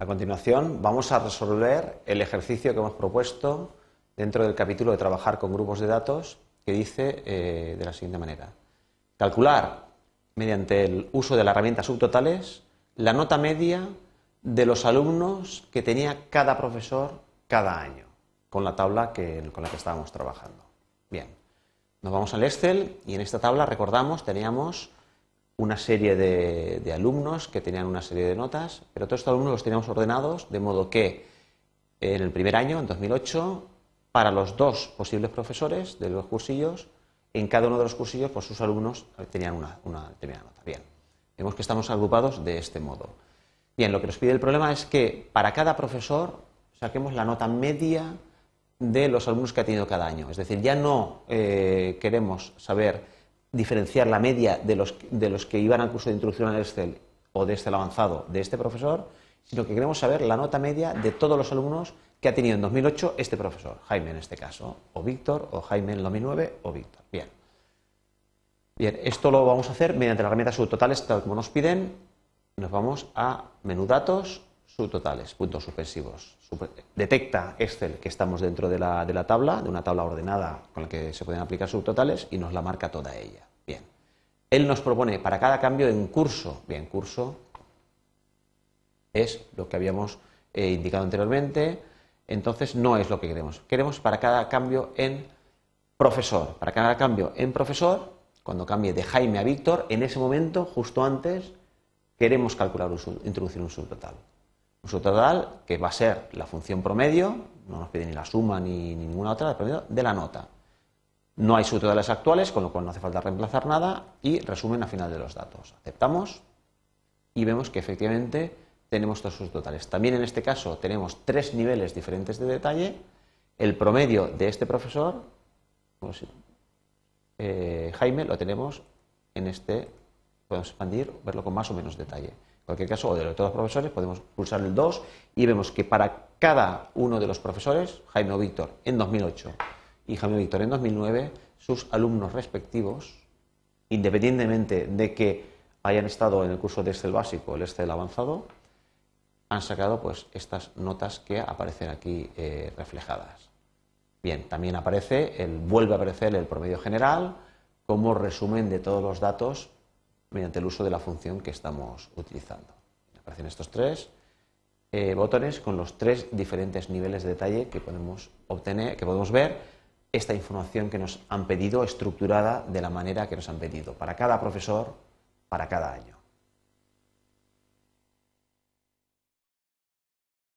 A continuación vamos a resolver el ejercicio que hemos propuesto dentro del capítulo de trabajar con grupos de datos que dice eh, de la siguiente manera. Calcular mediante el uso de la herramienta subtotales la nota media de los alumnos que tenía cada profesor cada año con la tabla con la que estábamos trabajando. Bien, nos vamos al Excel y en esta tabla recordamos teníamos una serie de, alumnos que tenían una serie de notas, pero todos estos alumnos los teníamos ordenados de modo que en el primer año, en 2008, para los dos posibles profesores de los cursillos, en cada uno de los cursillos, pues sus alumnos tenían una, una determinada nota. Bien, vemos que estamos agrupados de este modo. Bien, lo que nos pide el problema es que para cada profesor saquemos la nota media de los alumnos que ha tenido cada año. Es decir, ya no eh, queremos saber diferenciar la media de los, de los que iban al curso de introducción al Excel o de Excel avanzado de este profesor, sino que queremos saber la nota media de todos los alumnos que ha tenido en 2008 este profesor, Jaime en este caso, o Víctor, o Jaime en 2009, o Víctor. Bien. Bien, esto lo vamos a hacer mediante la herramienta subtotales, tal como nos piden. Nos vamos a menú datos, subtotales, puntos suspensivos. Detecta Excel que estamos dentro de la, de la, tabla, de una tabla ordenada con la que se pueden aplicar subtotales y nos la marca toda ella. Bien. Él nos propone para cada cambio en curso. Bien, curso es lo que habíamos eh, indicado anteriormente. Entonces no es lo que queremos. Queremos para cada cambio en profesor. Para cada cambio en profesor, cuando cambie de Jaime a Víctor, en ese momento, justo antes, queremos calcular, introducir un subtotal. Un subtotal que va a ser la función promedio, no nos pide ni la suma ni, ninguna otra, de la nota. No hay subtotales actuales, con lo cual no hace falta reemplazar nada y resumen a final de los datos. Aceptamos y vemos que efectivamente tenemos estos subtotales. También en este caso tenemos tres niveles diferentes de detalle. El promedio de este profesor, eh, Jaime, lo tenemos en este, podemos expandir, verlo con más o menos detalle cualquier caso, o de todos los profesores, podemos pulsar el 2 y vemos que para cada uno de los profesores, Jaime o Víctor en 2008 y Jaime o Víctor en 2009, sus alumnos respectivos, independientemente de que hayan estado en el curso de Excel básico o el Excel avanzado, han sacado pues estas notas que aparecen aquí eh, reflejadas. Bien, también aparece, el, vuelve a aparecer el promedio general como resumen de todos los datos mediante el uso de la función que estamos utilizando. Aparecen estos tres eh, botones con los tres diferentes niveles de detalle que podemos obtener, que podemos ver esta información que nos han pedido estructurada de la manera que nos han pedido para cada profesor, para cada año.